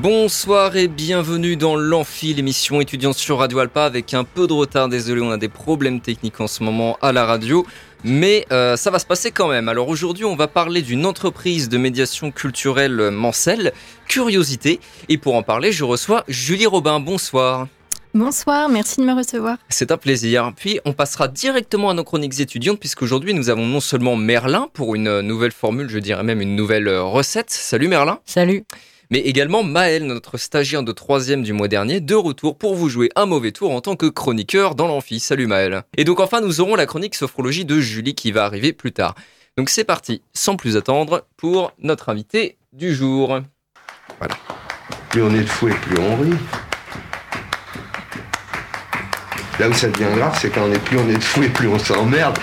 Bonsoir et bienvenue dans l'Amphi, l'émission étudiante sur Radio Alpa avec un peu de retard. Désolé, on a des problèmes techniques en ce moment à la radio, mais euh, ça va se passer quand même. Alors aujourd'hui, on va parler d'une entreprise de médiation culturelle Mancel, Curiosité. Et pour en parler, je reçois Julie Robin. Bonsoir. Bonsoir, merci de me recevoir. C'est un plaisir. Puis on passera directement à nos chroniques étudiantes puisqu'aujourd'hui nous avons non seulement Merlin pour une nouvelle formule, je dirais même une nouvelle recette. Salut Merlin. Salut mais également Maël, notre stagiaire de troisième du mois dernier, de retour pour vous jouer un mauvais tour en tant que chroniqueur dans l'amphi. Salut Maël. Et donc enfin, nous aurons la chronique sophrologie de Julie qui va arriver plus tard. Donc c'est parti, sans plus attendre, pour notre invité du jour. Voilà. Plus on est de fou et plus on rit. Là où ça devient grave, c'est quand on est plus on est de fou et plus on s'emmerde.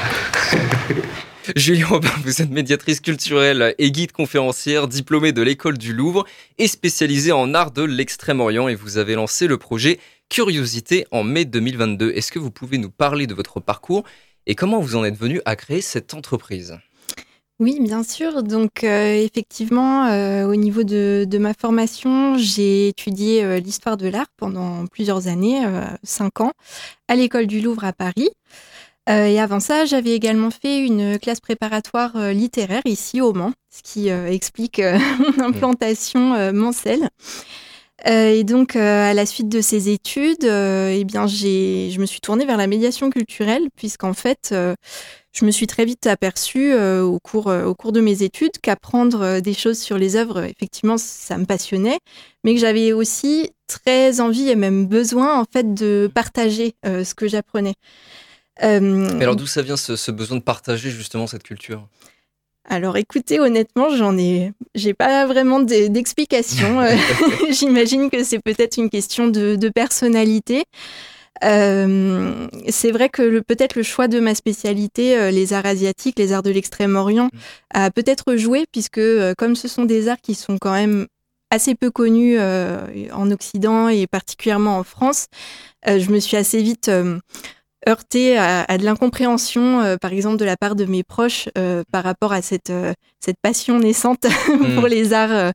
Julie Robin, vous êtes médiatrice culturelle et guide conférencière, diplômée de l'école du Louvre et spécialisée en art de l'extrême-orient et vous avez lancé le projet Curiosité en mai 2022. Est-ce que vous pouvez nous parler de votre parcours et comment vous en êtes venu à créer cette entreprise? Oui, bien sûr. Donc, euh, effectivement, euh, au niveau de, ma formation, j'ai étudié euh, l'histoire de l'art pendant plusieurs années, cinq ans, à l'école du Louvre à Paris. Euh, et avant ça, j'avais également fait une classe préparatoire euh, littéraire ici au Mans, ce qui euh, explique mon implantation mancelle. et donc, à la suite de ces études, eh bien, je me suis tournée vers la médiation culturelle, puisqu'en fait, je me suis très vite aperçue au, cours, au cours de mes études qu'apprendre des choses sur les œuvres, effectivement, ça me passionnait, mais que j'avais aussi très envie et même besoin, en fait, de partager ce que j'apprenais. Euh, alors d'où ça vient ce, besoin de partager justement cette culture? Alors écoutez, honnêtement, j'en ai, j'ai pas vraiment d'explication. Euh, j'imagine que c'est peut-être une question de, personnalité. Euh, c'est vrai que peut-être le choix de ma spécialité, les arts asiatiques, les arts de l'extrême-orient, mm. a peut-être joué, puisque comme ce sont des arts qui sont quand même assez peu connus en Occident et particulièrement en France, je me suis assez vite heurté à, de l'incompréhension, euh, par exemple, de la part de mes proches euh, par rapport à cette, euh, cette passion naissante pour hmm. les arts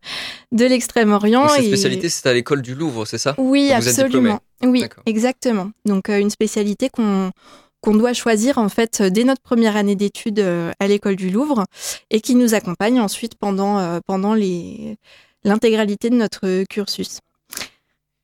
de l'Extrême-Orient. Cette spécialité, c'est à l'école du Louvre, c'est ça? Oui, absolument. Oui, exactement. Donc, une spécialité qu'on qu'on doit choisir en fait dès notre première année d'études à l'école du Louvre et qui nous accompagne ensuite pendant, pendant l'intégralité de notre cursus.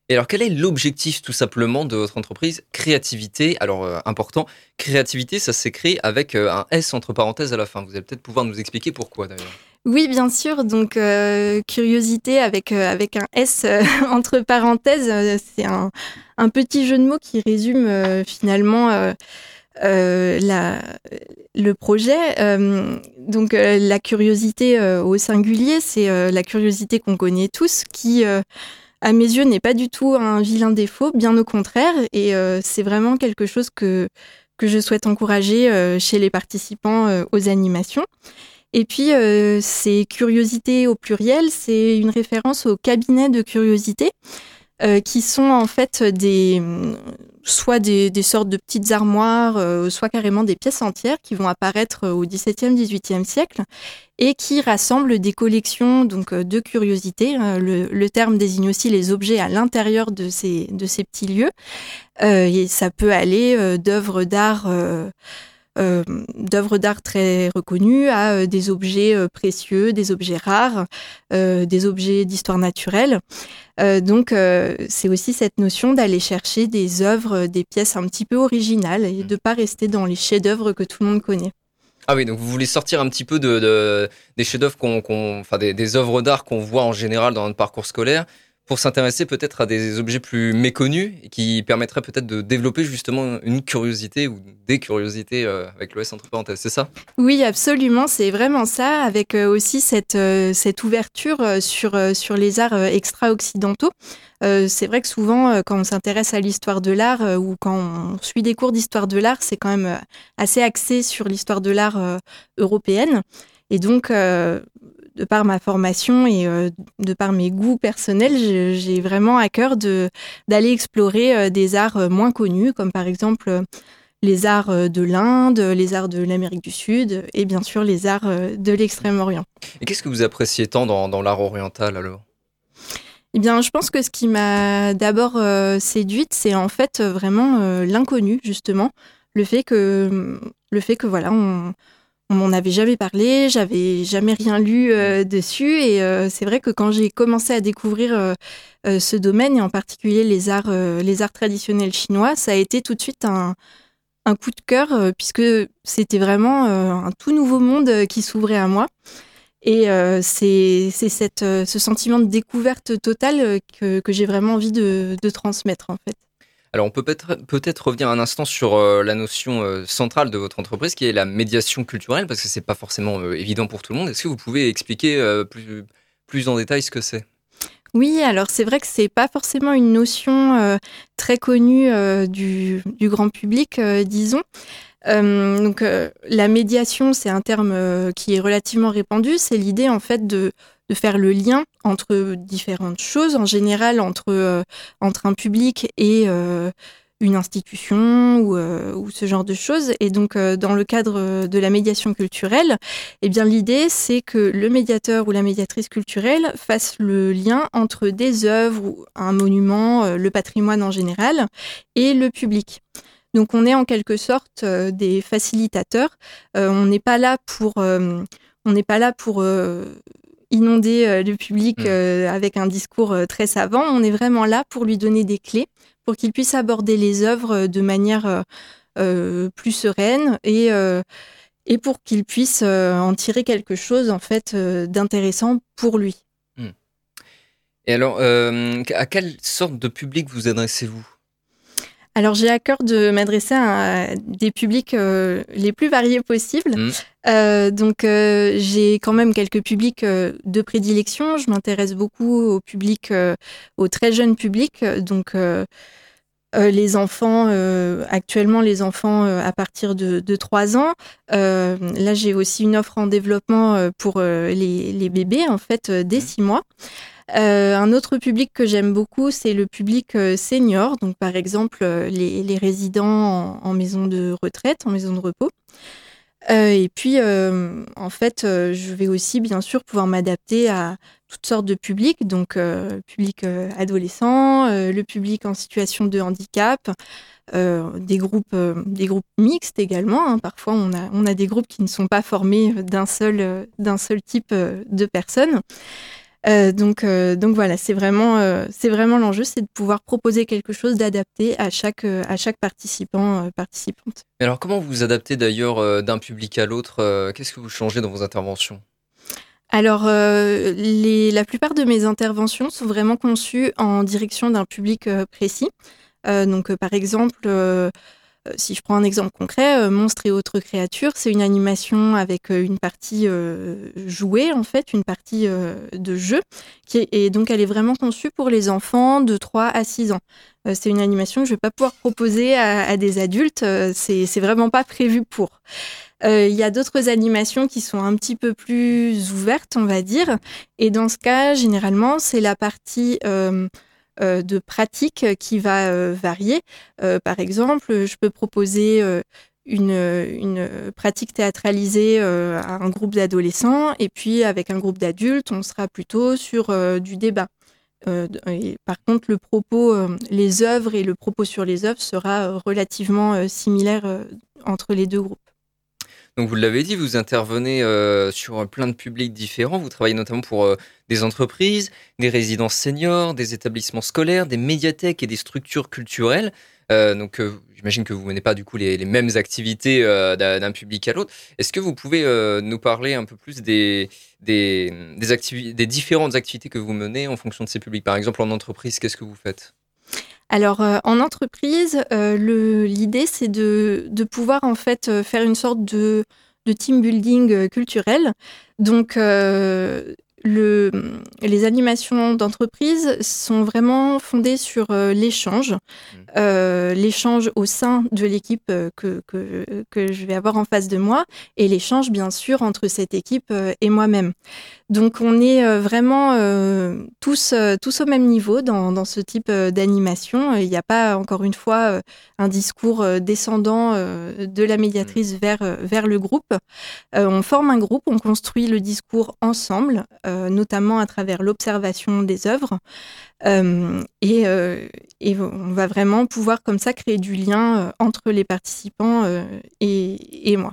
Et alors, quel est l'objectif tout simplement de votre entreprise Créativité, alors euh, important, créativité, ça s'écrit avec euh, un S entre parenthèses à la fin. Vous allez peut-être pouvoir nous expliquer pourquoi d'ailleurs. Oui, bien sûr. Donc, euh, curiosité avec, avec un S entre parenthèses, c'est un, un, petit jeu de mots qui résume finalement le projet. donc, la curiosité au singulier, c'est la curiosité qu'on connaît tous qui à mes yeux, n'est pas du tout un vilain défaut, bien au contraire. Et euh, c'est vraiment quelque chose que, je souhaite encourager euh, chez les participants euh, aux animations. Et puis, ces curiosités au pluriel, c'est une référence au cabinet de curiosité, qui sont en fait des, soit des, sortes de petites armoires, euh, soit carrément des pièces entières qui vont apparaître euh, au XVIIe, XVIIIe siècle et qui rassemblent des collections donc euh, de curiosités. Hein. Le, terme désigne aussi les objets à l'intérieur de ces, de ces petits lieux. et ça peut aller d'œuvres d'art euh, d'œuvres d'art très reconnues à euh, des objets euh, précieux, des objets rares, des objets d'histoire naturelle. donc c'est aussi cette notion d'aller chercher des œuvres, des pièces un petit peu originales et de pas rester dans les chefs-d'œuvre que tout le monde connaît. Ah oui, donc vous voulez sortir un petit peu de, des chefs-d'œuvre, qu'on, enfin des, des œuvres d'art qu'on voit en général dans notre parcours scolaire, pour s'intéresser peut-être à des objets plus méconnus et qui permettraient peut-être de développer justement une curiosité ou des curiosités euh, avec l'OS entre parenthèses, c'est ça? Oui, absolument, c'est vraiment ça, avec euh, aussi cette, euh, cette ouverture sur, sur les arts extra-occidentaux. c'est vrai que souvent, quand on s'intéresse à l'histoire de l'art ou quand on suit des cours d'histoire de l'art, c'est quand même assez axé sur l'histoire de l'art européenne. Et donc, de par ma formation et de par mes goûts personnels, j'ai vraiment à cœur d'aller explorer des arts moins connus, comme par exemple les arts de l'Inde, les arts de l'Amérique du Sud et bien sûr les arts de l'Extrême-Orient. Et qu'est-ce que vous appréciez tant dans, l'art oriental alors? Eh bien, je pense que ce qui m'a d'abord séduite, c'est en fait vraiment l'inconnu, justement. Le fait que, le fait que voilà, on, on m'en avait jamais parlé, j'avais jamais rien lu euh, dessus et euh, c'est vrai que quand j'ai commencé à découvrir euh, ce domaine et en particulier les arts, les arts traditionnels chinois, ça a été tout de suite un, un coup de cœur puisque c'était vraiment un tout nouveau monde qui s'ouvrait à moi. Et c'est ce sentiment de découverte totale que, que j'ai vraiment envie de, de transmettre en fait. Alors, on peut peut-être revenir un instant sur euh, la notion euh, centrale de votre entreprise, qui est la médiation culturelle, parce que c'est pas forcément euh, évident pour tout le monde. Est-ce que vous pouvez expliquer plus, plus en détail ce que c'est? Oui, alors c'est vrai que c'est pas forcément une notion très connue du, du, grand public, disons. donc la médiation, c'est un terme qui est relativement répandu. C'est l'idée en fait de de faire le lien entre différentes choses, en général entre, euh, entre un public et euh, une institution ou, euh, ou, ce genre de choses. Et donc, dans le cadre de la médiation culturelle, eh bien, l'idée, c'est que le médiateur ou la médiatrice culturelle fasse le lien entre des œuvres, un monument, le patrimoine en général, et le public. Donc, on est en quelque sorte des facilitateurs. on n'est pas là pour on n'est pas là pour inonder euh, le public mm. euh, avec un discours euh, très savant. On est vraiment là pour lui donner des clés, pour qu'il puisse aborder les œuvres de manière plus sereine et, et pour qu'il puisse en tirer quelque chose en fait d'intéressant pour lui. Mm. Et alors, à quelle sorte de public vous adressez-vous? Alors j'ai à cœur de m'adresser à des publics euh, les plus variés possibles. Mm. Euh, donc euh, j'ai quand même quelques publics de prédilection. Je m'intéresse beaucoup au public, au très jeune public. Donc les enfants, actuellement les enfants à partir de, de 3 ans. là j'ai aussi une offre en développement pour les, les, bébés en fait dès 6 mm. mois. Euh, un autre public que j'aime beaucoup, c'est le public euh, senior, donc par exemple euh, les, résidents en, maison de retraite, en maison de repos. Et puis, en fait, je vais aussi, bien sûr, pouvoir m'adapter à toutes sortes de publics, donc public adolescent, le public en situation de handicap, des groupes, des groupes mixtes également. Hein. Parfois, on a, on a des groupes qui ne sont pas formés d'un seul, d'un seul type de personnes. Euh, donc, euh, donc voilà, c'est vraiment, euh, c'est vraiment l'enjeu, c'est de pouvoir proposer quelque chose d'adapté à chaque, à chaque participant, participante. alors, comment vous vous adaptez d'ailleurs d'un public à l'autre Qu'est-ce que vous changez dans vos interventions? Alors, les, la plupart de mes interventions sont vraiment conçues en direction d'un public précis. donc, par exemple, si je prends un exemple concret, euh, Monstres et autres créatures, c'est une animation avec euh, une partie jouée, en fait, une partie de jeu, et donc elle est vraiment conçue pour les enfants de 3 à 6 ans. c'est une animation que je ne vais pas pouvoir proposer à, des adultes, c'est vraiment pas prévu pour. Il y a d'autres animations qui sont un petit peu plus ouvertes, on va dire. Et dans ce cas, généralement, c'est la partie euh, de pratique qui va euh, varier. Euh, par exemple, je peux proposer une, une, pratique théâtralisée à un groupe d'adolescents et puis avec un groupe d'adultes, on sera plutôt sur du débat. et par contre, le propos, les œuvres et le propos sur les œuvres sera relativement similaire entre les deux groupes. Donc vous l'avez dit, vous intervenez euh, sur plein de publics différents. Vous travaillez notamment pour euh, des entreprises, des résidences seniors, des établissements scolaires, des médiathèques et des structures culturelles. Euh, donc j'imagine que vous menez pas du coup les, mêmes activités d'un public à l'autre. Est-ce que vous pouvez nous parler un peu plus des, différentes activités que vous menez en fonction de ces publics? Par exemple en entreprise, qu'est-ce que vous faites? Alors euh, en entreprise, euh, l'idée c'est de, pouvoir en fait euh, faire une sorte de, de team building culturel. Donc le, les animations d'entreprise sont vraiment fondées sur euh, l'échange, Mmh. euh, l'échange au sein de l'équipe euh, que, que, que je vais avoir en face de moi et l'échange bien sûr entre cette équipe et moi-même. Donc on est vraiment tous, tous au même niveau dans, dans ce type d'animation. Il n'y a pas encore une fois un discours descendant de la médiatrice vers, euh, vers le groupe. On forme un groupe, on construit le discours ensemble, euh, notamment à travers l'observation des œuvres. Euh, et, euh, et on va vraiment pouvoir comme ça créer du lien euh, entre les participants euh, et, moi.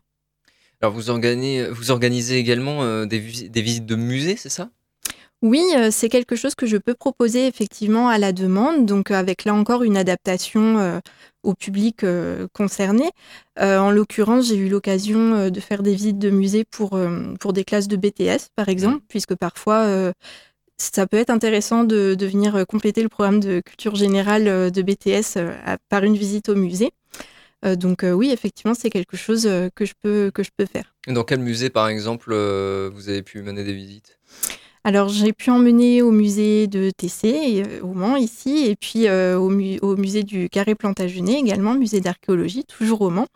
Alors vous organisez, également euh, des, des visites de musées, c'est ça? Oui, euh, c'est quelque chose que je peux proposer effectivement à la demande, donc euh, avec là encore une adaptation euh, au public euh, concerné. Euh, en l'occurrence, j'ai eu l'occasion de faire des visites de musées pour, pour des classes de BTS, par exemple, puisque parfois ça peut être intéressant de, de venir compléter le programme de culture générale de BTS à- par une visite au musée. Donc oui, effectivement, c'est quelque chose que je peux, que je peux faire. Dans quel musée, par exemple, vous avez pu mener des visites? Alors, j'ai pu emmener au musée de TC, et, euh, au Mans, ici, et puis euh, au, mu- au musée du Carré Plantagenet également, musée d'archéologie, toujours au Mans.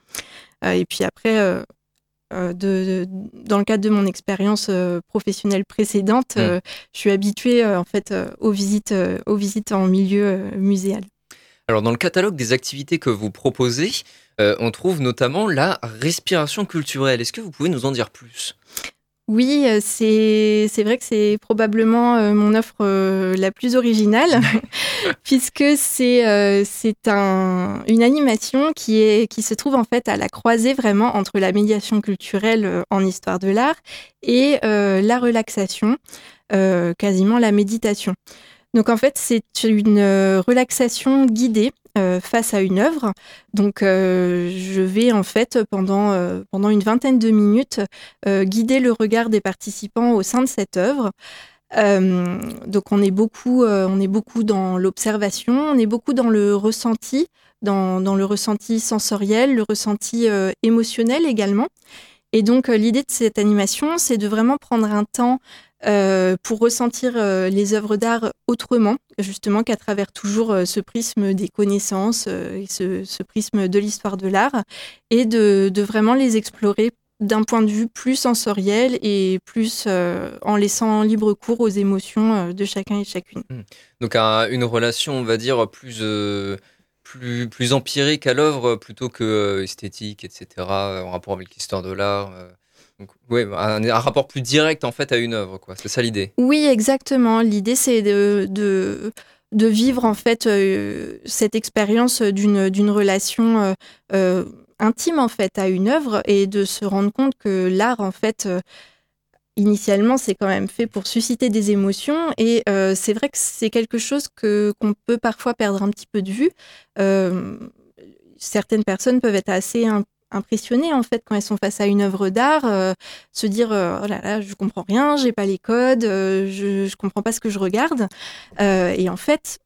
Euh, et puis après, euh, de, de- dans le cadre de mon expérience professionnelle précédente, Mm. euh, je suis habituée en fait aux, visites, aux visites en milieu muséal. Alors, dans le catalogue des activités que vous proposez, on trouve notamment la respiration culturelle. Est-ce que vous pouvez nous en dire plus? Oui, euh, c'est c'est vrai que c'est probablement euh, mon offre euh, la plus originale, puisque c'est euh, c'est un, une animation qui, est, qui se trouve en fait à la croisée vraiment entre la médiation culturelle en histoire de l'art et euh, la relaxation, euh, quasiment la méditation. Donc en fait, c'est une relaxation guidée face à une œuvre. Donc euh, je vais en fait pendant, euh, pendant une vingtaine de minutes euh, guider le regard des participants au sein de cette œuvre. Euh, donc on est beaucoup, euh, on est beaucoup dans l'observation, on est beaucoup dans le ressenti, dans, dans le ressenti sensoriel, le ressenti euh, émotionnel également. Et donc euh, l'idée de cette animation, c'est de vraiment prendre un temps euh, pour ressentir euh, les œuvres d'art autrement, justement qu'à travers toujours euh, ce prisme des connaissances euh, ce, ce prisme de l'histoire de l'art, et de, vraiment les explorer d'un point de vue plus sensoriel et plus euh, en laissant libre cours aux émotions euh, de chacun et chacune. Donc, un- une relation, on va dire, plus, euh, plus, plus empirique à l'œuvre plutôt que euh, esthétique, etc., euh, en rapport avec l'histoire de l'art. Ouais, un, rapport plus direct, en fait, à une œuvre, quoi. C'est ça l'idée. Oui, exactement. L'idée, c'est de, de, vivre en fait euh, cette expérience d'une relation euh, euh, intime en fait à une œuvre et de se rendre compte que l'art en fait initialement c'est quand même fait pour susciter des émotions et c'est vrai que c'est quelque chose que qu'on peut parfois perdre un petit peu de vue. Certaines personnes peuvent être assez impressionnées en fait quand elles sont face à une œuvre d'art, euh, se dire euh, oh là là je comprends rien, j'ai pas les codes, euh, je je comprends pas ce que je regarde. Et en fait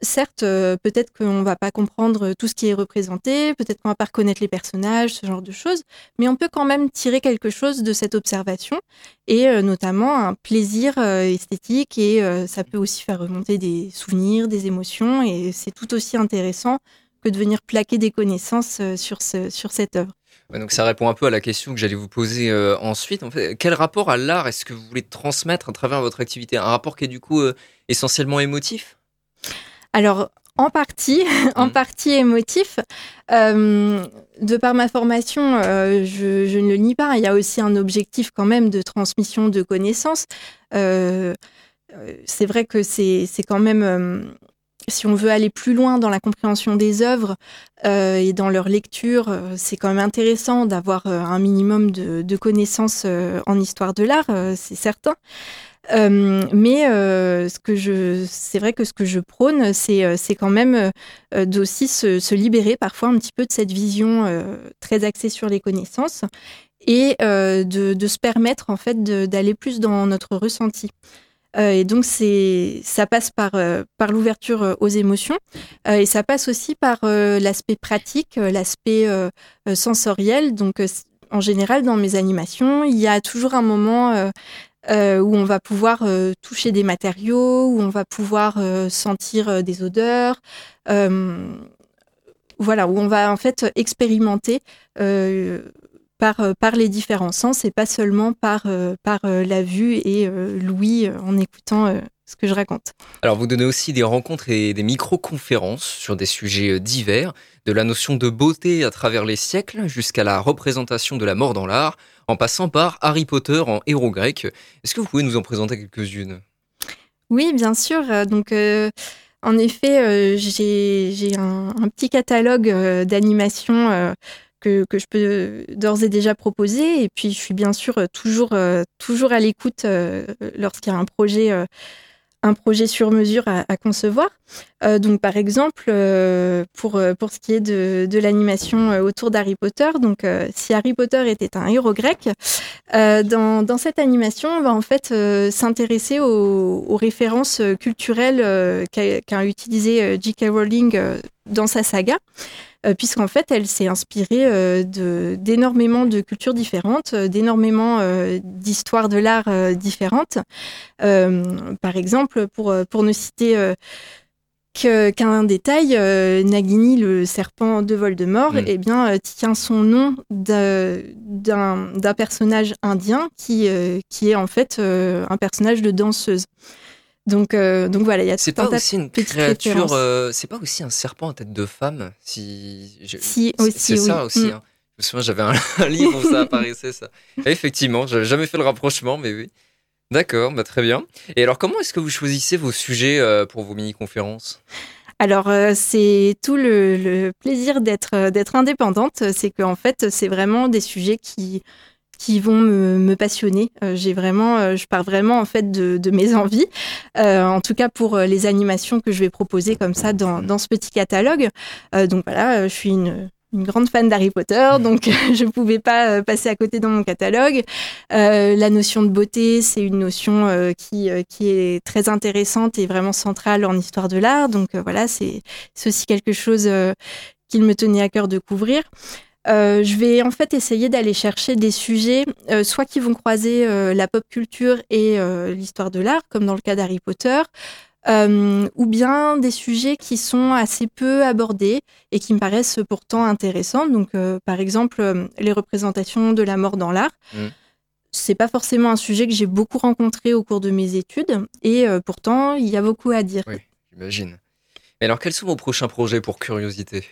certes, peut-être qu'on va pas comprendre tout ce qui est représenté, peut-être qu'on va pas reconnaître les personnages, ce genre de choses, mais on peut quand même tirer quelque chose de cette observation et notamment un plaisir esthétique et ça peut aussi faire remonter des souvenirs, des émotions et c'est tout aussi intéressant de venir plaquer des connaissances euh, sur, ce, sur cette œuvre. Donc, ça répond un peu à la question que j'allais vous poser euh, ensuite. En fait, quel rapport à l'art est-ce que vous voulez transmettre à travers votre activité? Un rapport qui est du coup euh, essentiellement émotif? Alors, en partie, en Mhm. partie émotif. Euh, de par ma formation, euh, je, je ne le nie pas, il y a aussi un objectif quand même de transmission de connaissances. Euh, c'est vrai que c'est c'est quand même, si on veut aller plus loin dans la compréhension des œuvres euh, et dans leur lecture, euh, c'est quand même intéressant d'avoir euh, un minimum de, connaissances en histoire de l'art, c'est certain. Mais ce que je, c'est vrai que ce que je prône, c'est, c'est quand même d'aussi se, se libérer parfois un petit peu de cette vision très axée sur les connaissances et de, se permettre en fait d'aller plus dans notre ressenti. Euh, et donc c'est, ça passe par euh, par l'ouverture euh, aux émotions et ça passe aussi par l'aspect pratique, l'aspect sensoriel. Donc en général dans mes animations, il y a toujours un moment où on va pouvoir toucher des matériaux, où on va pouvoir sentir des odeurs. voilà, où on va en fait expérimenter par, par les différents sens et pas seulement par, par la vue et l'ouïe en écoutant ce que je raconte. Alors vous donnez aussi des rencontres et des micro-conférences sur des sujets euh, divers, de la notion de beauté à travers les siècles jusqu'à la représentation de la mort dans l'art, en passant par Harry Potter en héros grec. Est-ce que vous pouvez nous en présenter quelques-unes? Oui, bien sûr. Donc euh, en effet, euh, j'ai un, petit catalogue d'animation que, je peux d'ores et déjà proposer. Et puis, je suis bien sûr toujours, toujours à l'écoute lorsqu'il y a un projet un projet sur mesure à, concevoir. Euh, donc, par exemple, euh, pour, euh, pour ce qui est de, de l'animation autour d'Harry Potter, donc si Harry Potter était un héros grec, dans, cette animation, on va en fait s'intéresser aux, références culturelles qu'a utilisé J.K. Rowling dans sa saga. Euh, puisqu'en fait, elle s'est inspirée euh, d'énormément de, cultures différentes, euh, d'énormément d'histoires de l'art différentes. par exemple, pour, pour ne citer qu'un détail, Nagini, le serpent de Voldemort, mm. eh bien, tient son nom d'un personnage indien qui, qui est en fait un personnage de danseuse. Donc, euh, donc voilà, il y a C'est pas aussi une créature, euh, c'est pas aussi un serpent à tête de femme Si, si aussi, c'est ça aussi. Mm. Hein. Je me souviens, j'avais un, livre où ça apparaissait ça. effectivement, j'avais jamais fait le rapprochement, mais oui. D'accord, bah très bien. Et alors, comment est-ce que vous choisissez vos sujets euh, pour vos mini-conférences? Alors c'est tout le, le plaisir d'être d'être indépendante, c'est qu'en fait c'est vraiment des sujets qui qui vont me, me passionner. Euh, j'ai vraiment, euh, je pars vraiment en fait de, de mes envies. Euh, en tout cas pour les animations que je vais proposer comme ça dans, dans ce petit catalogue. donc voilà, je suis une, une grande fan d'Harry Potter, donc je ne pouvais pas passer à côté dans mon catalogue. Euh, la notion de beauté, c'est une notion euh, qui, qui est très intéressante et vraiment centrale en histoire de l'art. Donc voilà, c'est aussi quelque chose qu'il me tenait à cœur de couvrir. Euh, je vais en fait essayer d'aller chercher des sujets, euh, soit qui vont croiser euh, la pop culture et l'histoire de l'art, comme dans le cas d'Harry Potter, ou bien des sujets qui sont assez peu abordés et qui me paraissent pourtant intéressants. Donc, par exemple, les représentations de la mort dans l'art. Mm. C'est pas forcément un sujet que j'ai beaucoup rencontré au cours de mes études, et pourtant, il y a beaucoup à dire. Oui, j'imagine. Et alors, quels sont vos prochains projets pour curiosité?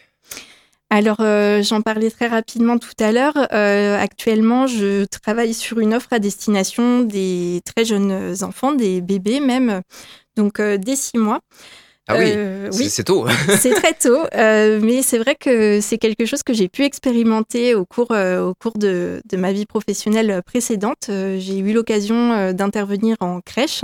Alors, euh, j'en parlais très rapidement tout à l'heure. Euh, actuellement, je travaille sur une offre à destination des très jeunes enfants, des bébés même, donc euh, dès six mois. Ah oui, oui. c'est tôt. c'est très tôt, mais c'est vrai que c'est quelque chose que j'ai pu expérimenter au cours, au cours de, de, ma vie professionnelle précédente. j'ai eu l'occasion d'intervenir en crèche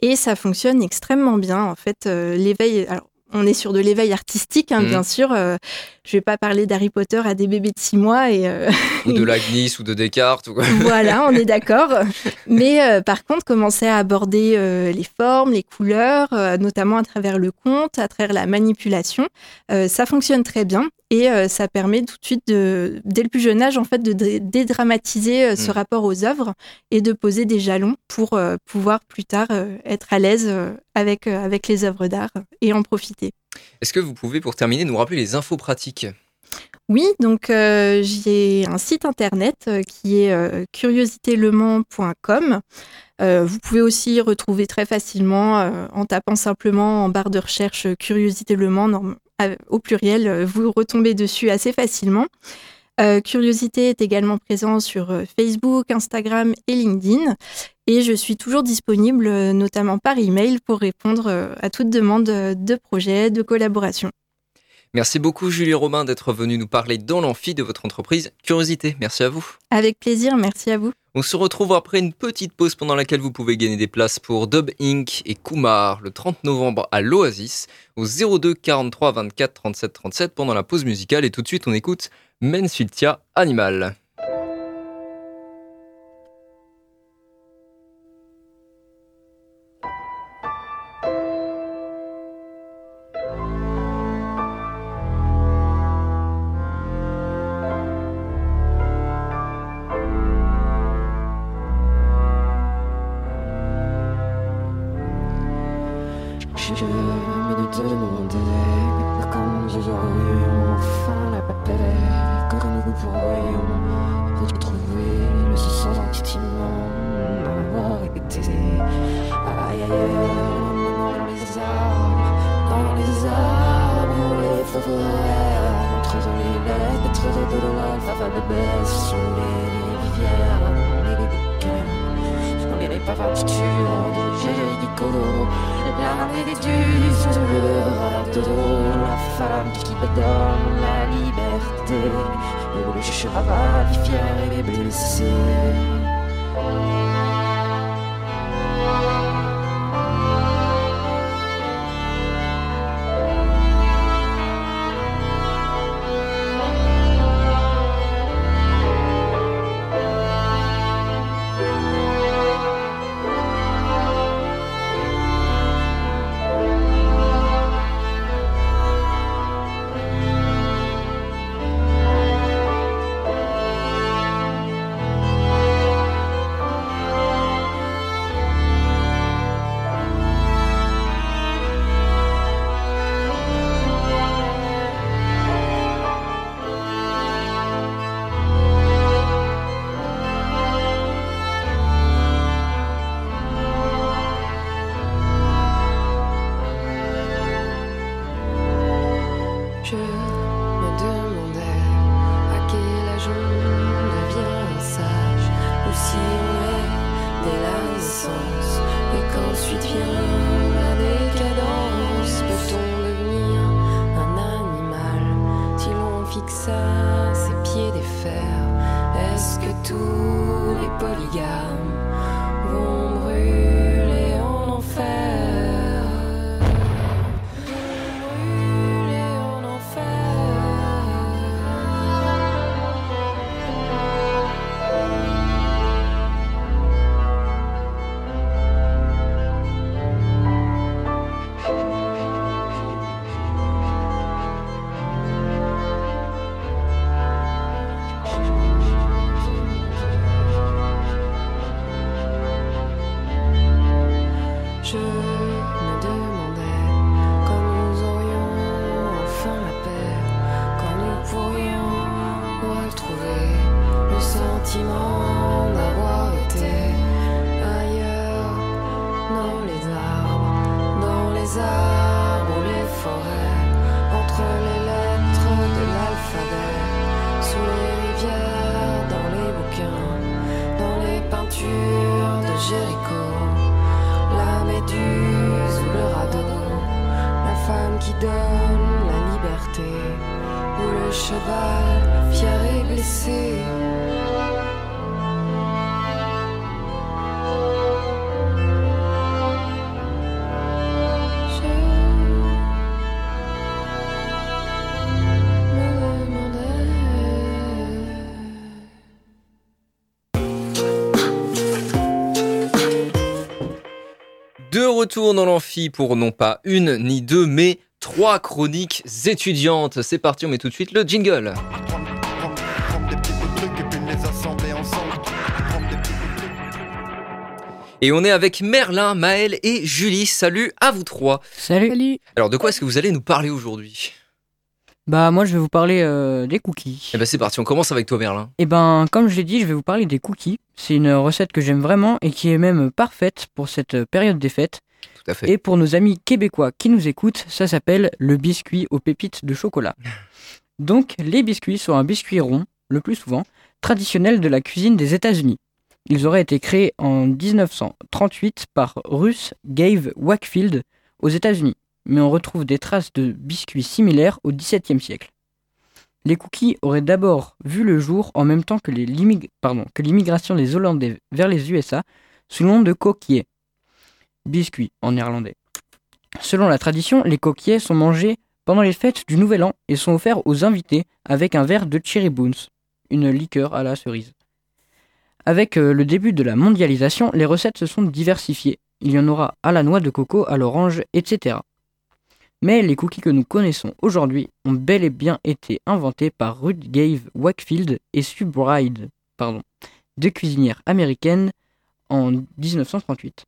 et ça fonctionne extrêmement bien. En fait, l'éveil, alors on est sur de l'éveil artistique, hein, bien mmh. sûr. Euh, je vais pas parler d'Harry Potter à des bébés de six mois et euh, ou de Lagnis ou de Descartes. Ou voilà, on est d'accord. Mais euh, par contre, commencer à aborder les formes, les couleurs, notamment à travers le conte, à travers la manipulation, ça fonctionne très bien et ça permet tout de suite, de, dès le plus jeune âge, en fait, de dédramatiser ce mmh. rapport aux œuvres et de poser des jalons pour pouvoir plus tard être à l'aise avec avec les œuvres d'art et en profiter. Est-ce que vous pouvez, pour terminer, nous rappeler les infos pratiques? Oui, donc euh, j'ai un site internet euh, qui est euh, curiositélemans.com. vous pouvez aussi retrouver très facilement en tapant simplement en barre de recherche Curiosité Le Mans au pluriel, vous retombez dessus assez facilement. Curiosité est également présent sur Facebook, Instagram et LinkedIn. Et je suis toujours disponible, notamment par email, pour répondre à toute demande de projet, de collaboration. Merci beaucoup Julie Romain d'être venue nous parler dans l'amphi de votre entreprise Curiosité. Merci à vous. Avec plaisir, merci à vous. On se retrouve après une petite pause pendant laquelle vous pouvez gagner des places pour Dub Inc. et Kumar le 30 novembre à l'Oasis au 02 43 24 37 37 pendant la pause musicale et tout de suite on écoute Mensultia Animal. Je me demandais quand nous aurions enfin la paix, quand nous pourrions retrouver le sentiment d'avoir été aïe dans les arbres, dans les arbres, les forêts, entre les lettres de l'alphabet sur les rivières, les bouquins, les pavatures de Jéricho, l'armée des dieux, le radeau, la femme qui donne la liberté, le cheval fier et blessé. Je me demandais à quel âge on devient sage, ou si on est dès la naissance, et qu'ensuite vient la décadence. Peut-on devenir un animal si l'on fixe à ses pieds des fers? Est-ce que tous les polygames retour dans l'amphi pour non pas une ni deux, mais trois chroniques étudiantes. C'est parti, on met tout de suite le jingle. Et on est avec Merlin, Maël et Julie. Salut à vous trois. Salut. Alors, de quoi est-ce que vous allez nous parler aujourd'hui? Bah moi je vais vous parler euh, des cookies. Eh ben, c'est parti, on commence avec toi, Merlin. Et ben comme je l'ai dit, je vais vous parler des cookies. C'est une recette que j'aime vraiment et qui est même parfaite pour cette période des fêtes. Tout à fait. Et pour nos amis québécois qui nous écoutent, ça s'appelle le biscuit aux pépites de chocolat. Donc les biscuits sont un biscuit rond, le plus souvent, traditionnel de la cuisine des États-Unis. Ils auraient été créés en 1938 par Russ Gave Wakefield aux États-Unis, mais on retrouve des traces de biscuits similaires au XVIIe siècle. Les cookies auraient d'abord vu le jour en même temps que l'immigration des Hollandais vers les USA sous le nom de coquillets. Biscuits en néerlandais. Selon la tradition, les coquillets sont mangés pendant les fêtes du Nouvel An et sont offerts aux invités avec un verre de cherry boons, une liqueur à la cerise. Avec euh, le début de la mondialisation, les recettes se sont diversifiées. Il y en aura à la noix de coco, à l'orange, etc. Mais les cookies que nous connaissons aujourd'hui ont bel et bien été inventés par Ruth Wakefield et Sue Bride, pardon, deux cuisinières américaines en 1938.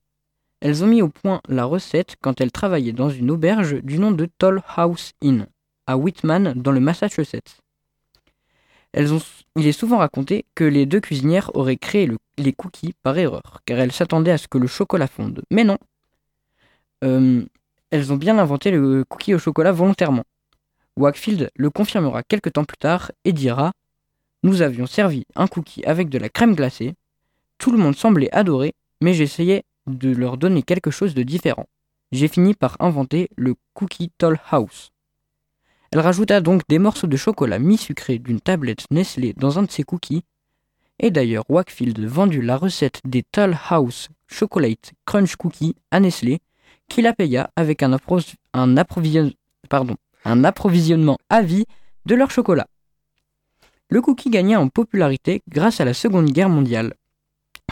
Elles ont mis au point la recette quand elles travaillaient dans une auberge du nom de Toll House Inn, à Whitman, dans le Massachusetts. Il est souvent raconté que les deux cuisinières auraient créé le- les cookies par erreur, car elles s'attendaient à ce que le chocolat fonde. Mais non. Elles ont bien inventé le cookie au chocolat volontairement. Wakefield le confirmera quelque temps plus tard et dira Nous avions servi un cookie avec de la crème glacée. Tout le monde semblait adorer, mais j'essayais de leur donner quelque chose de différent. J'ai fini par inventer le cookie Toll House. Elle rajouta donc des morceaux de chocolat mi-sucré d'une tablette Nestlé dans un de ses cookies. Et d'ailleurs, Wakefield vendut la recette des Toll House Chocolate Crunch Cookies à Nestlé, qui la paya avec un approvisionnement à vie de leur chocolat. Le cookie gagna en popularité grâce à la Seconde Guerre mondiale,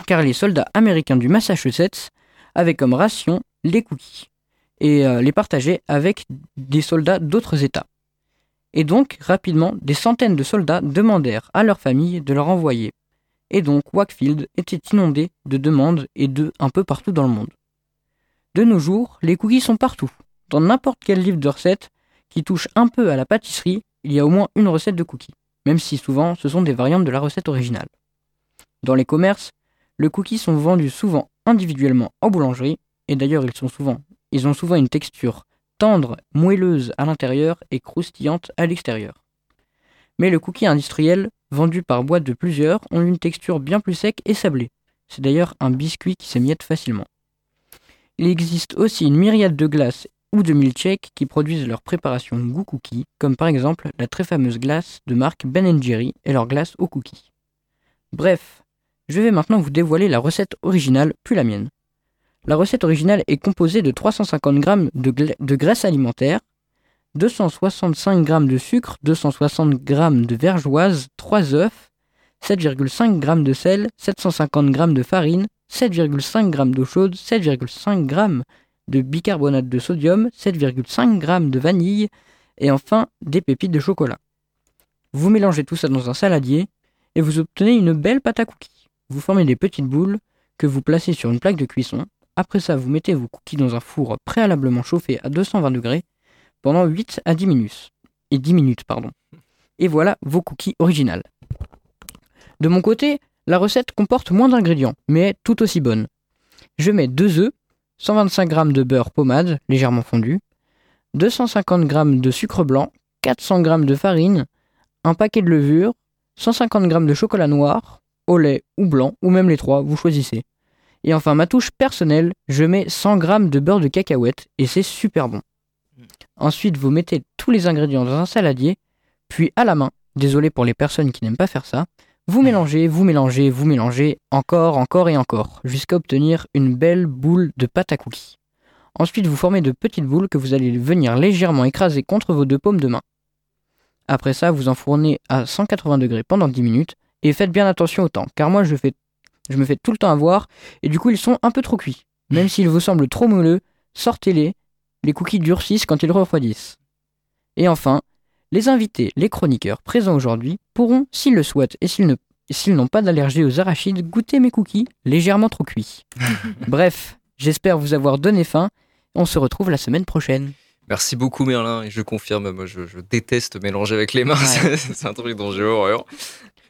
car les soldats américains du Massachusetts avaient comme ration les cookies et euh, les partageaient avec des soldats d'autres États. Et donc, rapidement, des centaines de soldats demandèrent à leurs familles de leur envoyer. Et donc, Wakefield était inondé de demandes et de un peu partout dans le monde. De nos jours, les cookies sont partout. Dans n'importe quel livre de recettes qui touche un peu à la pâtisserie, il y a au moins une recette de cookies, même si souvent ce sont des variantes de la recette originale. Dans les commerces, les cookies sont vendus souvent individuellement en boulangerie, et d'ailleurs ils sont souvent, ils ont souvent une texture tendre, moelleuse à l'intérieur et croustillante à l'extérieur. Mais le cookie industriel, vendu par boîte de plusieurs, ont une texture bien plus sec et sablée. C'est d'ailleurs un biscuit qui s'émiette facilement. Il existe aussi une myriade de glaces ou de milkshakes qui produisent leur préparation goût cookie, comme par exemple la très fameuse glace de marque Ben Jerry et leur glace au cookie. Bref, je vais maintenant vous dévoiler la recette originale, puis la mienne. La recette originale est composée de 350 g de, graisse alimentaire, 265 g de sucre, 260 g de vergeoise, 3 œufs, 7,5 g de sel, 750 g de farine, 7,5 g d'eau chaude, 7,5 g de bicarbonate de sodium, 7,5 g de vanille et enfin des pépites de chocolat. Vous mélangez tout ça dans un saladier et vous obtenez une belle pâte à cookies. Vous formez des petites boules que vous placez sur une plaque de cuisson. Après ça, vous mettez vos cookies dans un four préalablement chauffé à 220 degrés pendant 8 à 10 minutes. Et 10 minutes, pardon. Et voilà vos cookies originales. De mon côté, la recette comporte moins d'ingrédients, mais est tout aussi bonne. Je mets 2 œufs, 125 g de beurre pommade légèrement fondu, 250 g de sucre blanc, 400 g de farine, un paquet de levure, 150 g de chocolat noir, au lait ou blanc, ou même les trois, vous choisissez. Et enfin, ma touche personnelle, je mets 100 g de beurre de cacahuète et c'est super bon. Ensuite, vous mettez tous les ingrédients dans un saladier, puis à la main, désolé pour les personnes qui n'aiment pas faire ça, vous mélangez, vous mélangez, vous mélangez, encore, encore et encore, jusqu'à obtenir une belle boule de pâte à cookies. Ensuite, vous formez de petites boules que vous allez venir légèrement écraser contre vos deux paumes de main. Après ça, vous enfournez à 180 degrés pendant 10 minutes et faites bien attention au temps, car moi je, fais, je me fais tout le temps avoir et du coup ils sont un peu trop cuits. Même s'ils vous semblent trop moelleux, sortez-les, les cookies durcissent quand ils refroidissent. Et enfin, les invités, les chroniqueurs présents aujourd'hui pourront, s'ils le souhaitent et s'ils ne s'ils n'ont pas d'allergie aux arachides, goûter mes cookies légèrement trop cuits. Bref, j'espère vous avoir donné faim. On se retrouve la semaine prochaine. Merci beaucoup Merlin, et je confirme, moi je, je déteste mélanger avec les mains, Ouais. c'est un truc dont j'ai horreur.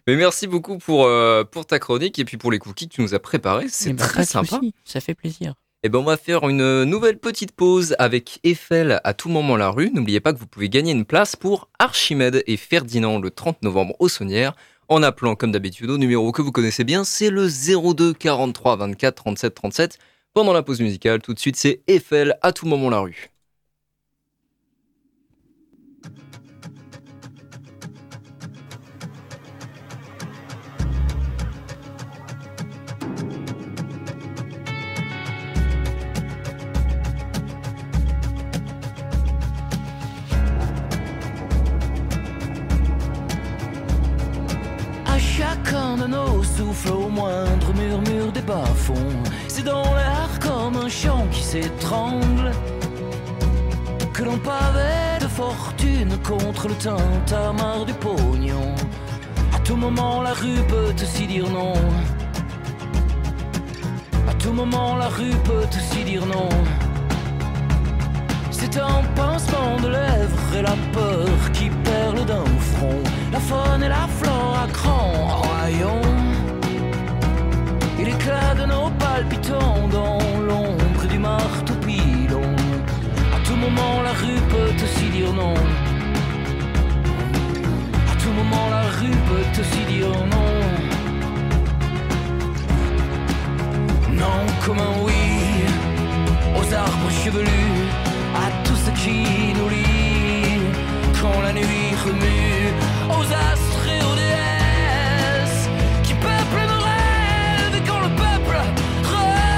Mais merci beaucoup pour, euh, pour ta chronique et puis pour les cookies que tu nous as préparés, c'est Eh ben, très sympa. ça fait plaisir. Et ben on va faire une nouvelle petite pause avec Eiffel à tout moment la rue. N'oubliez pas que vous pouvez gagner une place pour Archimède et Ferdinand le 30 novembre au Saunière en appelant comme d'habitude au numéro que vous connaissez bien, c'est le 02 43 24 37 37. Pendant la pause musicale, tout de suite c'est Eiffel à tout moment la rue. Nos souffles, au moindre murmure des bas-fonds, c'est dans l'air comme un chant qui s'étrangle que l'on pavait de fortune contre le tintamarre du pognon. À tout moment, la rue peut aussi dire non. À tout moment, la rue peut aussi dire non. C'est un pincement de lèvres et la peur qui perle d'un front. La faune et la flore à cran rayon. Et l'éclat de nos palpitants dans l'ombre du marteau pilon. À tout moment, la rue peut aussi dire non. À tout moment, la rue peut aussi dire non. Non comme un oui aux arbres chevelus, à tout ce qui nous lie. Quand la nuit remue, aux astres et aux déesses qui peuplent nos rêves et quand le peuple rêve.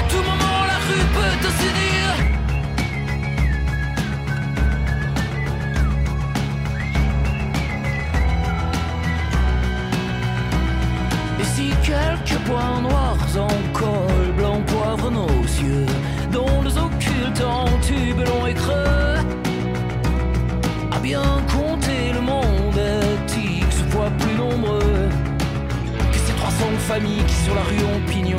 À tout moment, la rue peut aussi dire. Et si quelques points noirs en en tube et creux, à bien compter le monde éthique se voit plus nombreux que ces 300 familles qui sur la rue ont pignon.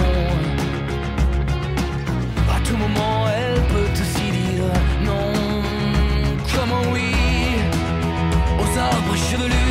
À tout moment, elle peut aussi dire non, comme un oui aux arbres chevelus,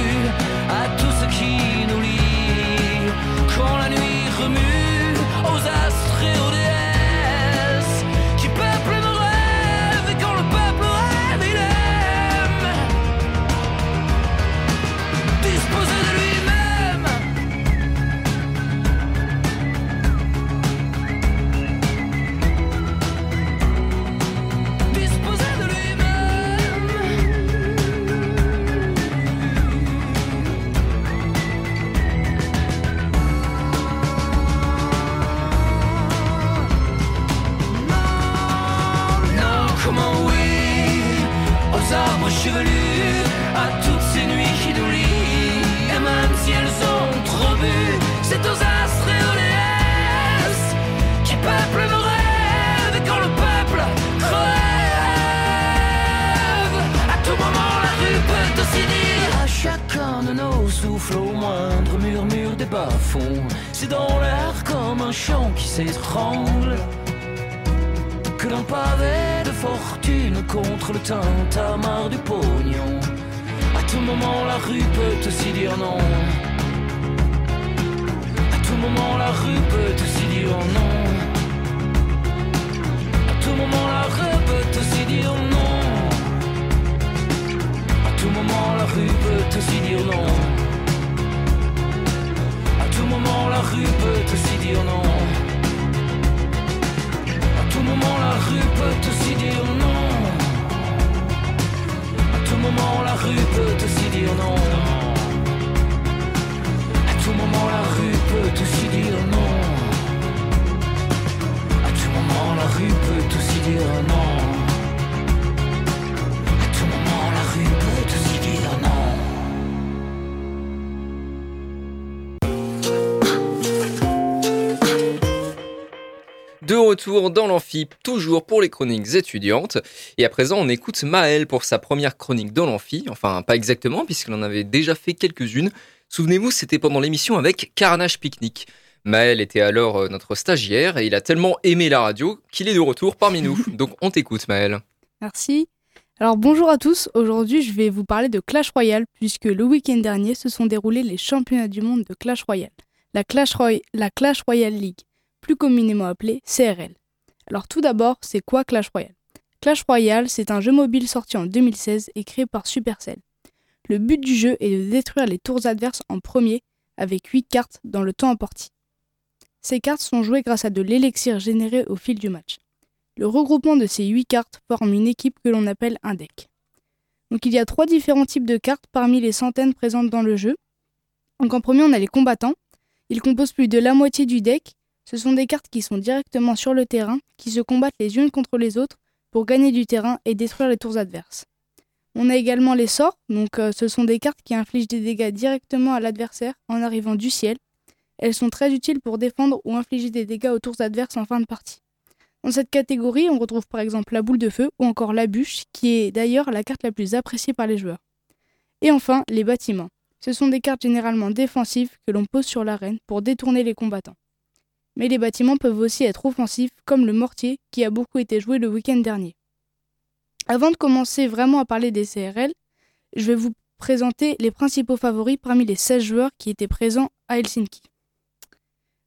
retour dans l'amphi, toujours pour les chroniques étudiantes. Et à présent, on écoute Maël pour sa première chronique dans l'amphi. Enfin, pas exactement, puisqu'il en avait déjà fait quelques-unes. Souvenez-vous, c'était pendant l'émission avec Carnage Picnic. Maël était alors euh, notre stagiaire et il a tellement aimé la radio qu'il est de retour parmi nous. Donc on t'écoute Maël. Merci. Alors bonjour à tous, aujourd'hui je vais vous parler de Clash Royale puisque le week-end dernier se sont déroulés les championnats du monde de Clash Royale, la Clash, Roy- la Clash Royale League, plus communément appelée CRL. Alors tout d'abord, c'est quoi Clash Royale? Clash Royale, c'est un jeu mobile sorti en 2016 et créé par Supercell. Le but du jeu est de détruire les tours adverses en premier avec 8 cartes dans le temps imparti. Ces cartes sont jouées grâce à de l'élixir généré au fil du match. Le regroupement de ces 8 cartes forme une équipe que l'on appelle un deck. Donc il y a trois différents types de cartes parmi les centaines présentes dans le jeu. Donc en premier on a les combattants. Ils composent plus de la moitié du deck. Ce sont des cartes qui sont directement sur le terrain, qui se combattent les unes contre les autres pour gagner du terrain et détruire les tours adverses. On a également les sorts, donc euh, ce sont des cartes qui infligent des dégâts directement à l'adversaire en arrivant du ciel. Elles sont très utiles pour défendre ou infliger des dégâts aux tours adverses en fin de partie. Dans cette catégorie, on retrouve par exemple la boule de feu ou encore la bûche, qui est d'ailleurs la carte la plus appréciée par les joueurs. Et enfin, les bâtiments. Ce sont des cartes généralement défensives que l'on pose sur l'arène pour détourner les combattants. Mais les bâtiments peuvent aussi être offensifs, comme le mortier qui a beaucoup été joué le week-end dernier. Avant de commencer vraiment à parler des CRL, je vais vous présenter les principaux favoris parmi les 16 joueurs qui étaient présents à Helsinki.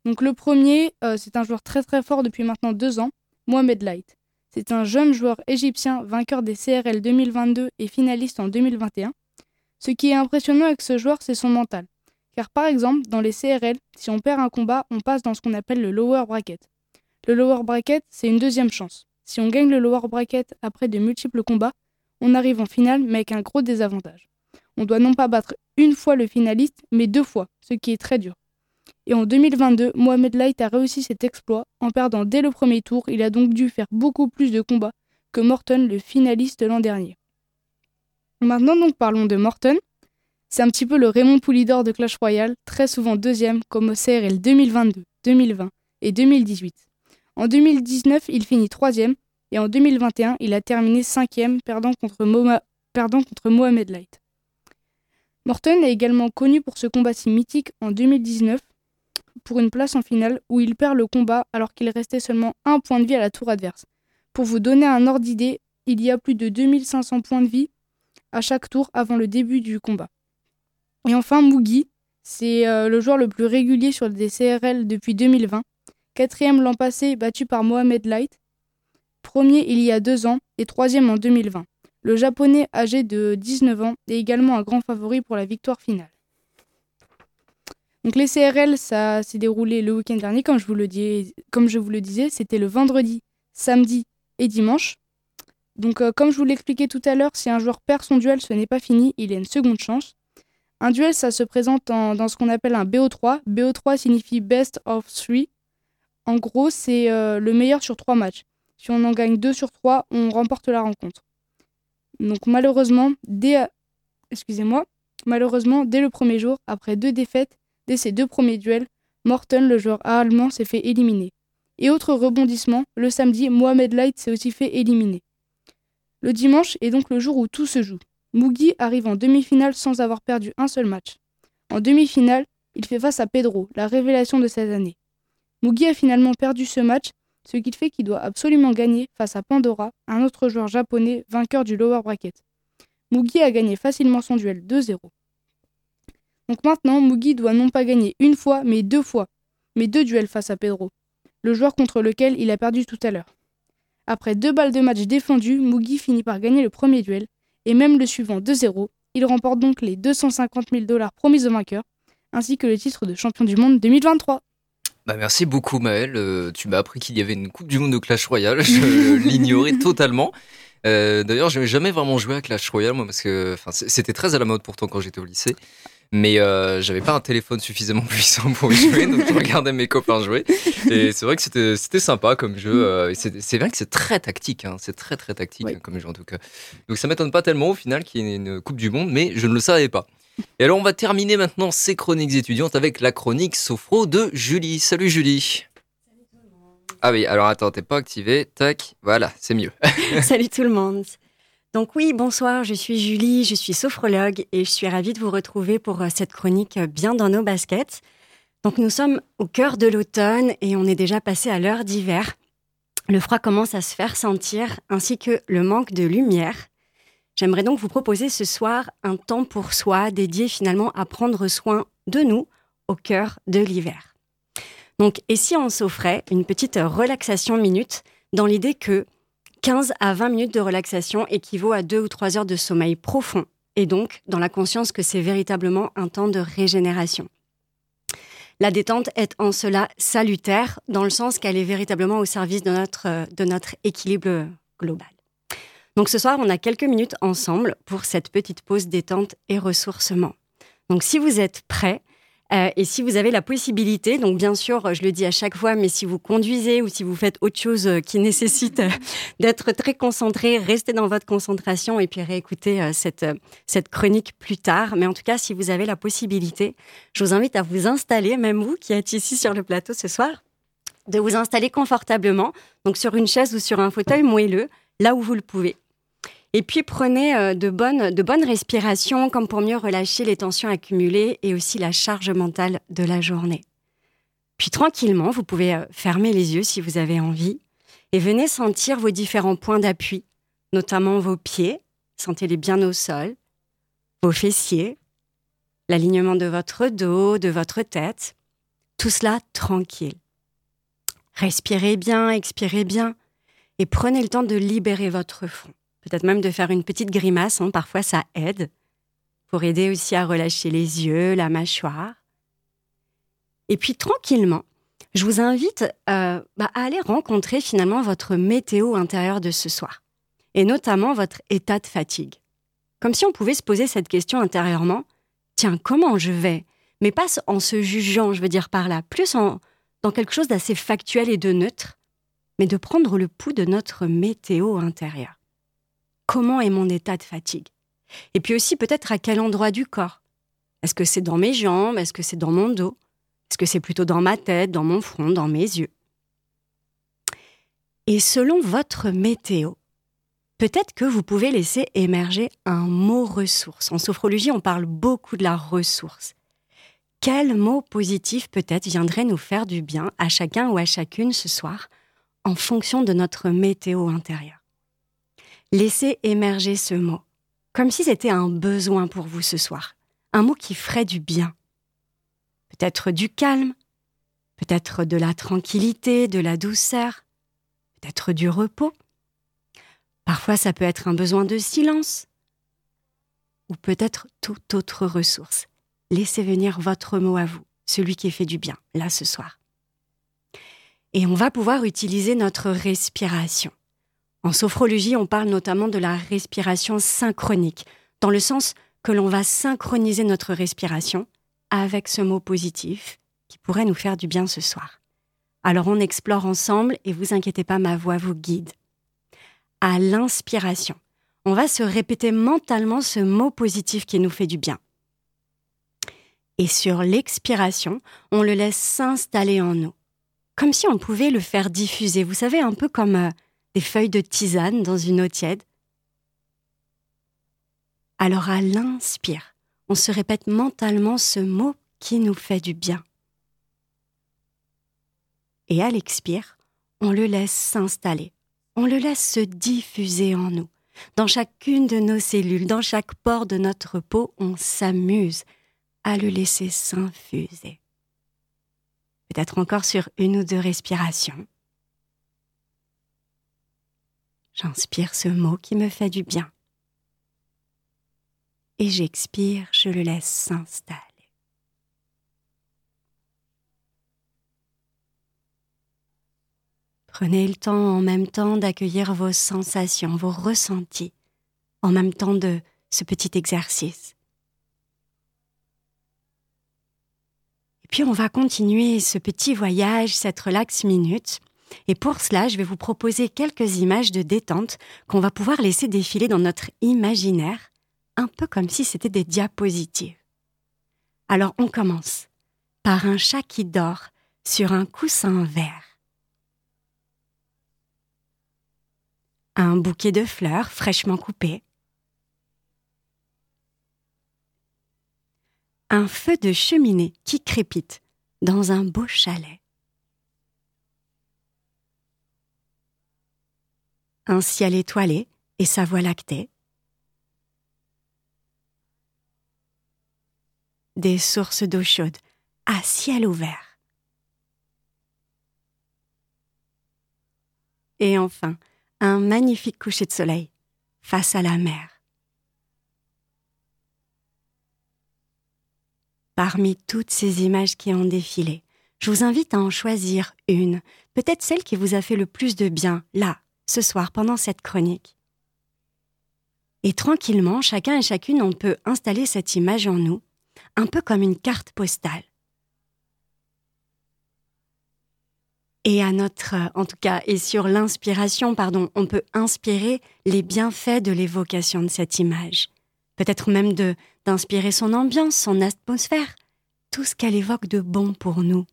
Donc le premier, euh, c'est un joueur très très fort depuis maintenant deux ans, Mohamed Light. C'est un jeune joueur égyptien vainqueur des CRL 2022 et finaliste en 2021. Ce qui est impressionnant avec ce joueur, c'est son mental. Car par exemple, dans les CRL, si on perd un combat, on passe dans ce qu'on appelle le lower bracket. Le lower bracket, c'est une deuxième chance. Si on gagne le lower bracket après de multiples combats, on arrive en finale mais avec un gros désavantage. On doit non pas battre une fois le finaliste, mais deux fois, ce qui est très dur. Et en 2022, Mohamed Light a réussi cet exploit en perdant dès le premier tour. Il a donc dû faire beaucoup plus de combats que Morton, le finaliste l'an dernier. Maintenant donc parlons de Morton. C'est un petit peu le Raymond Poulidor de Clash Royale, très souvent deuxième comme au CRL 2022, 2020 et 2018. En 2019, il finit troisième et en 2021, il a terminé cinquième, perdant contre, Mohamed Light. Morton est également connu pour ce combat si mythique en 2019 pour une place en finale où il perd le combat alors qu'il restait seulement un point de vie à la tour adverse. Pour vous donner un ordre d'idée, il y a plus de 2500 points de vie à chaque tour avant le début du combat. Et enfin, Mugi, c'est euh, le joueur le plus régulier sur des CRL depuis 2020. Quatrième l'an passé, battu par Mohamed Light. Premier il y a deux ans et troisième en 2020. Le japonais âgé de 19 ans est également un grand favori pour la victoire finale. Donc les CRL, ça s'est déroulé le week-end dernier, comme je vous le, disais, c'était le vendredi, samedi et dimanche. Donc euh, comme je vous l'expliquais tout à l'heure, si un joueur perd son duel, ce n'est pas fini, il a une seconde chance. Un duel, ça se présente dans ce qu'on appelle un BO3. BO3 signifie Best of Three. En gros, c'est euh, le meilleur sur trois matchs. Si on en gagne deux sur trois, on remporte la rencontre. Donc malheureusement, dès, excusez-moi, malheureusement, dès le premier jour, après deux défaites, dès ses deux premiers duels, Morton, le joueur allemand, s'est fait éliminer. Et autre rebondissement, le samedi, Mohamed Light s'est aussi fait éliminer. Le dimanche est donc le jour où tout se joue. Mugi arrive en demi-finale sans avoir perdu un seul match. En demi-finale, il fait face à Pedro, la révélation de cette année. Mugi a finalement perdu ce match, ce qui fait qu'il doit absolument gagner face à Pandora, un autre joueur japonais vainqueur du lower bracket. Mugi a gagné facilement son duel 2-0. Donc maintenant, Mugi doit non pas gagner une fois, mais deux fois, mais deux duels face à Pedro, le joueur contre lequel il a perdu tout à l'heure. Après deux balles de match défendues, Mugi finit par gagner le premier duel, et même le suivant 2-0. Il remporte donc les 250 000 dollars promis au vainqueur, ainsi que le titre de champion du monde 2023. Bah merci beaucoup Maël, euh, tu m'as appris qu'il y avait une Coupe du Monde de Clash Royale, je l'ignorais totalement. Euh, D'ailleurs, je n'avais jamais vraiment joué à Clash Royale, moi, parce que c'était très à la mode pourtant quand j'étais au lycée. Mais euh, j'avais pas un téléphone suffisamment puissant pour y jouer, donc je regardais mes copains jouer. Et c'est vrai que c'était sympa comme jeu. Euh, c'est vrai que c'est très tactique, hein, c'est très très tactique hein, comme jeu en tout cas. Donc ça m'étonne pas tellement au final qu'il y ait une Coupe du Monde, mais je ne le savais pas. Et alors, on va terminer maintenant ces chroniques étudiantes avec la chronique Sophro de Julie. Salut Julie. Ah oui, alors attends, t'es pas activé. Tac, voilà, c'est mieux. Salut tout le monde. Donc oui, bonsoir, je suis Julie, je suis sophrologue et je suis ravie de vous retrouver pour euh, cette chronique euh, bien dans nos baskets. Donc nous sommes au cœur de l'automne et on est déjà passé à l'heure d'hiver. Le froid commence à se faire sentir ainsi que le manque de lumière. J'aimerais donc vous proposer ce soir un temps pour soi dédié finalement à prendre soin de nous au cœur de l'hiver. Donc, et si on s'offrait une petite relaxation minute dans l'idée que 15 à 20 minutes de relaxation équivaut à 2 ou 3 heures de sommeil profond et donc dans la conscience que c'est véritablement un temps de régénération. La détente est en cela salutaire dans le sens qu'elle est véritablement au service de notre, de notre équilibre global. Donc ce soir, on a quelques minutes ensemble pour cette petite pause détente et ressourcement. Donc si vous êtes prêts, euh, et si vous avez la possibilité, donc bien sûr, je le dis à chaque fois, mais si vous conduisez ou si vous faites autre chose euh, qui nécessite euh, d'être très concentré, restez dans votre concentration et puis réécoutez cette, cette chronique plus tard. Mais en tout cas, si vous avez la possibilité, je vous invite à vous installer, même vous qui êtes ici sur le plateau ce soir, de vous installer confortablement, donc sur une chaise ou sur un fauteuil moelleux, là où vous le pouvez. Et puis prenez euh, de bonnes, de bonnes respirations comme pour mieux relâcher les tensions accumulées et aussi la charge mentale de la journée. Puis tranquillement, vous pouvez euh, fermer les yeux si vous avez envie et venez sentir vos différents points d'appui, notamment vos pieds, sentez-les bien au sol, vos fessiers, l'alignement de votre dos, de votre tête, tout cela tranquille. Respirez bien, expirez bien et prenez le temps de libérer votre front. Peut-être même de faire une petite grimace, hein, parfois ça aide, pour aider aussi à relâcher les yeux, la mâchoire. Et puis tranquillement, je vous invite euh, bah, à aller rencontrer finalement votre météo intérieure de ce soir, et notamment votre état de fatigue. Comme si on pouvait se poser cette question intérieurement, tiens, comment je vais? Mais pas en se jugeant, je veux dire par là, plus en, dans quelque chose d'assez factuel et de neutre, mais de prendre le pouls de notre météo intérieure. Comment est mon état de fatigue. Et puis aussi peut-être à quel endroit du corps. Est-ce que c'est dans mes jambes? Est-ce que c'est dans mon dos? Est-ce que c'est plutôt dans ma tête, dans mon front, dans mes yeux? Et selon votre météo, peut-être que vous pouvez laisser émerger un mot ressource. En sophrologie, on parle beaucoup de la ressource. Quel mot positif peut-être viendrait nous faire du bien à chacun ou à chacune ce soir en fonction de notre météo intérieure? Laissez émerger ce mot, comme si c'était un besoin pour vous ce soir, un mot qui ferait du bien. Peut-être du calme, peut-être de la tranquillité, de la douceur, peut-être du repos. Parfois ça peut être un besoin de silence, ou peut-être toute autre ressource laissez venir votre mot à vous, celui qui fait du bien, là ce soir. Et on va pouvoir utiliser notre respiration. En sophrologie, on parle notamment de la respiration synchronique, dans le sens que l'on va synchroniser notre respiration avec ce mot positif qui pourrait nous faire du bien ce soir. Alors on explore ensemble et vous inquiétez pas, ma voix vous guide. À l'inspiration, on va se répéter mentalement ce mot positif qui nous fait du bien. Et sur l'expiration, on le laisse s'installer en nous. Comme si on pouvait le faire diffuser, vous savez, un peu comme euh, des feuilles de tisane dans une eau tiède. Alors à l'inspire, on se répète mentalement ce mot qui nous fait du bien. Et à l'expire, on le laisse s'installer, on le laisse se diffuser en nous. Dans chacune de nos cellules, dans chaque pore de notre peau, on s'amuse à le laisser s'infuser. Peut-être encore sur une ou deux respirations. J'inspire ce mot qui me fait du bien. Et j'expire, je le laisse s'installer. Prenez le temps en même temps d'accueillir vos sensations, vos ressentis, en même temps de ce petit exercice. Puis on va continuer ce petit voyage, cette relax minute. Et pour cela, je vais vous proposer quelques images de détente qu'on va pouvoir laisser défiler dans notre imaginaire, un peu comme si c'était des diapositives. Alors on commence par un chat qui dort sur un coussin vert. Un bouquet de fleurs fraîchement coupées. un feu de cheminée qui crépite dans un beau chalet. Un ciel étoilé et sa voie lactée. Des sources d'eau chaude à ciel ouvert. Et enfin, un magnifique coucher de soleil face à la mer. Parmi toutes ces images qui ont défilé, je vous invite à en choisir une, peut-être celle qui vous a fait le plus de bien, là, ce soir, pendant cette chronique. Et tranquillement, chacun et chacune, on peut installer cette image en nous, un peu comme une carte postale. Et à notre, en tout cas, et sur l'inspiration, pardon, on peut inspirer les bienfaits de l'évocation de cette image. Peut-être même d'inspirer son ambiance, son atmosphère, tout ce qu'elle évoque de bon pour nous.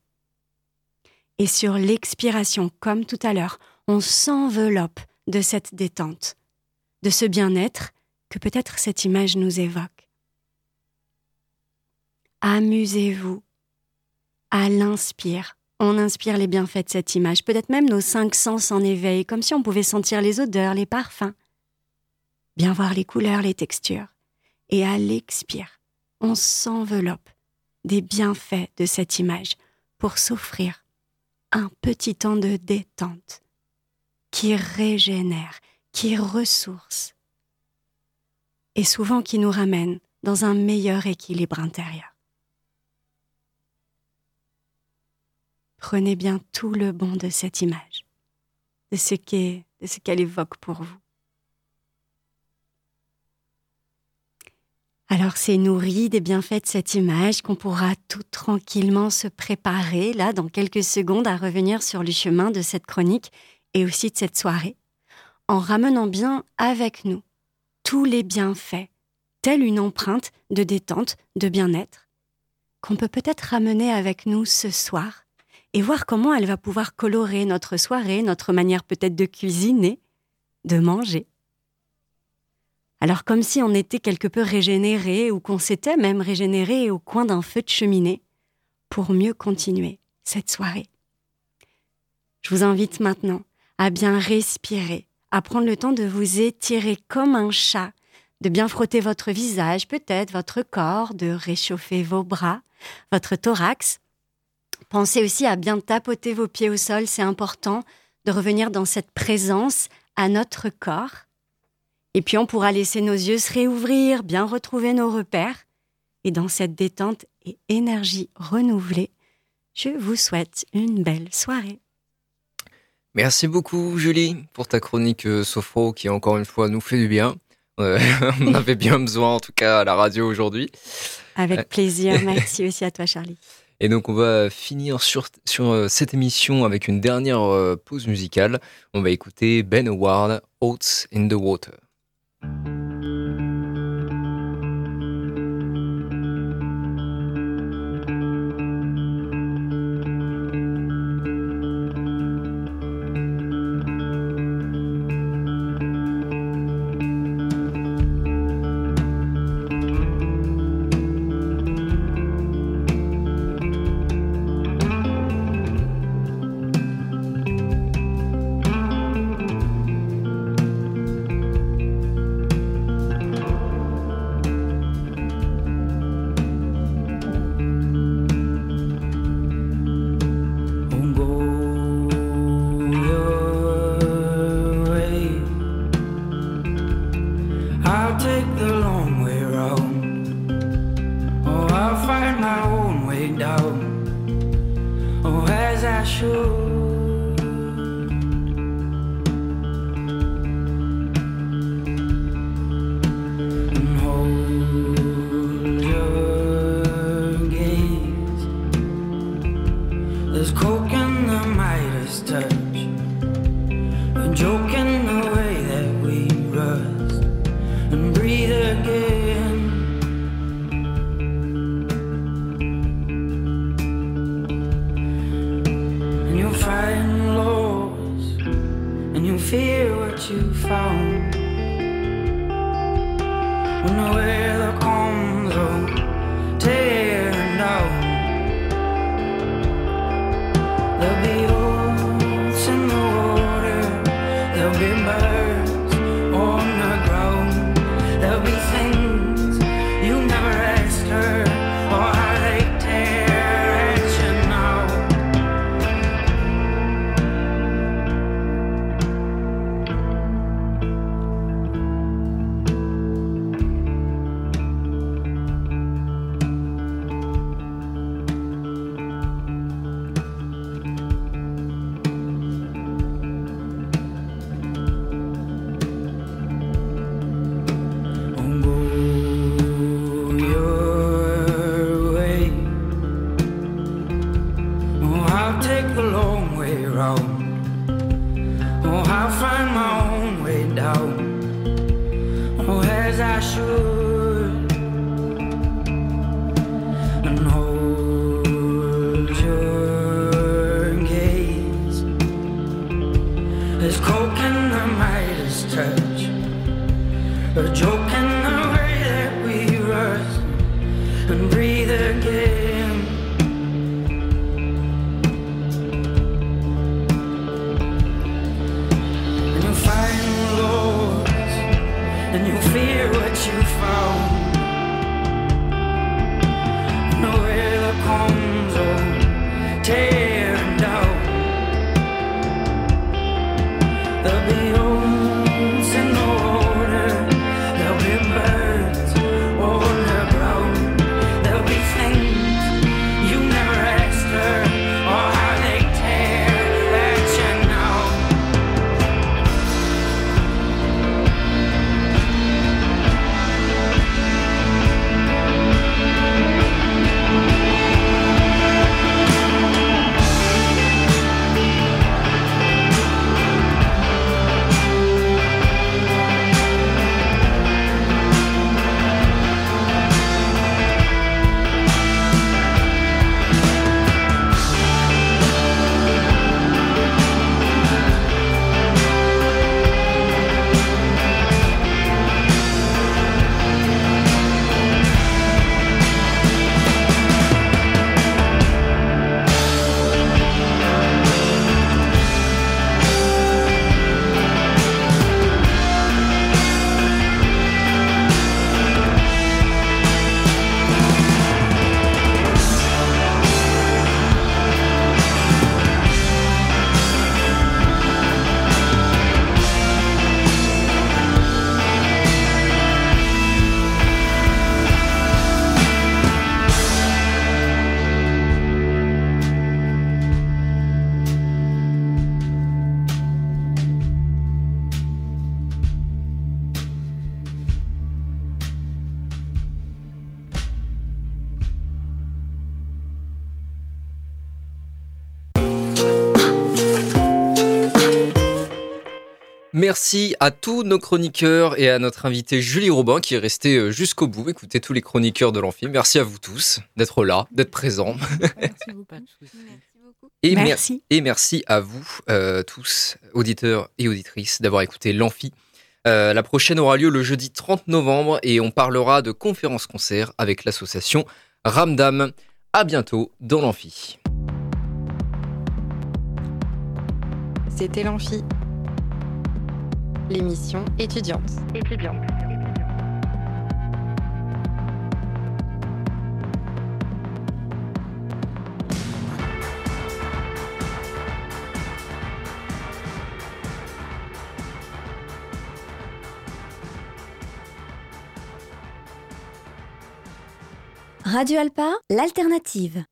Et sur l'expiration, comme tout à l'heure, on s'enveloppe de cette détente, de ce bien-être que peut-être cette image nous évoque. Amusez-vous. À l'inspire. On inspire les bienfaits de cette image, peut-être même nos cinq sens en éveil, comme si on pouvait sentir les odeurs, les parfums, bien voir les couleurs, les textures. Et à l'expire, on s'enveloppe des bienfaits de cette image pour s'offrir un petit temps de détente qui régénère, qui ressource et souvent qui nous ramène dans un meilleur équilibre intérieur. Prenez bien tout le bon de cette image, de ce qu'elle évoque pour vous. Alors c'est nourri des bienfaits de cette image qu'on pourra tout tranquillement se préparer, là, dans quelques secondes, à revenir sur le chemin de cette chronique et aussi de cette soirée, en ramenant bien avec nous tous les bienfaits, telle une empreinte de détente, de bien-être, qu'on peut peut-être ramener avec nous ce soir et voir comment elle va pouvoir colorer notre soirée, notre manière peut-être de cuisiner, de manger. Alors comme si on était quelque peu régénéré ou qu'on s'était même régénéré au coin d'un feu de cheminée pour mieux continuer cette soirée. Je vous invite maintenant à bien respirer, à prendre le temps de vous étirer comme un chat, de bien frotter votre visage, peut-être votre corps, de réchauffer vos bras, votre thorax. Pensez aussi à bien tapoter vos pieds au sol, c'est important de revenir dans cette présence à notre corps et puis on pourra laisser nos yeux se réouvrir, bien retrouver nos repères. Et dans cette détente et énergie renouvelée, je vous souhaite une belle soirée. Merci beaucoup Julie pour ta chronique euh, Sophro qui encore une fois nous fait du bien. Euh, on avait bien besoin en tout cas à la radio aujourd'hui. Avec plaisir, merci aussi à toi Charlie. Et donc on va finir sur, sur euh, cette émission avec une dernière pause musicale. On va écouter Ben Howard, Oats in the Water. Merci à tous nos chroniqueurs et à notre invité Julie Robin qui est restée euh, jusqu'au bout. Écoutez tous les chroniqueurs de l'Amphi. Merci à vous tous d'être là, d'être présents. Merci beaucoup. Et mer- Merci. et merci à vous euh, tous, auditeurs et auditrices, d'avoir écouté l'Amphi. Euh, la prochaine aura lieu le jeudi 30 novembre et on parlera de conférences-concerts avec l'association Ramdam. À bientôt dans l'Amphi. C'était l'Amphi. L'émission étudiante. Étudiante. Radio Alpa, l'alternative.